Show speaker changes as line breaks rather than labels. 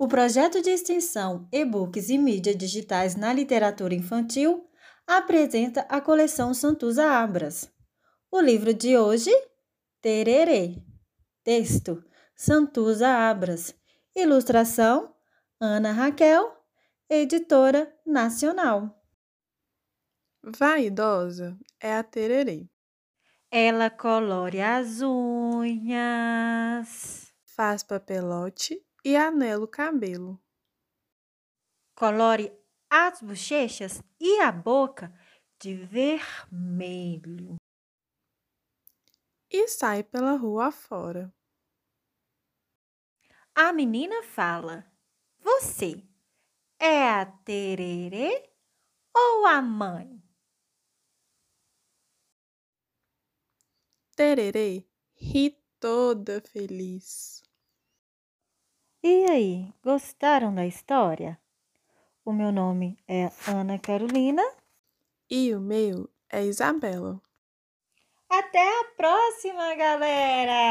O projeto de extensão E-books e mídias digitais na literatura infantil apresenta a coleção Santuza Abras. O livro de hoje, Tererê. Texto: Santuza Abras. Ilustração: Ana Raquel, editora nacional.
Vaidosa é a Tererê.
Ela colore as unhas,
Faz papelote e anela o cabelo.
colore as bochechas e a boca de vermelho.
E sai pela rua afora.
A menina fala: Você é a tererê ou a mãe?
Tererê ri toda feliz.
E aí, gostaram da história? O meu nome é Ana Carolina.
E o meu é Isabela.
Até a próxima, galera!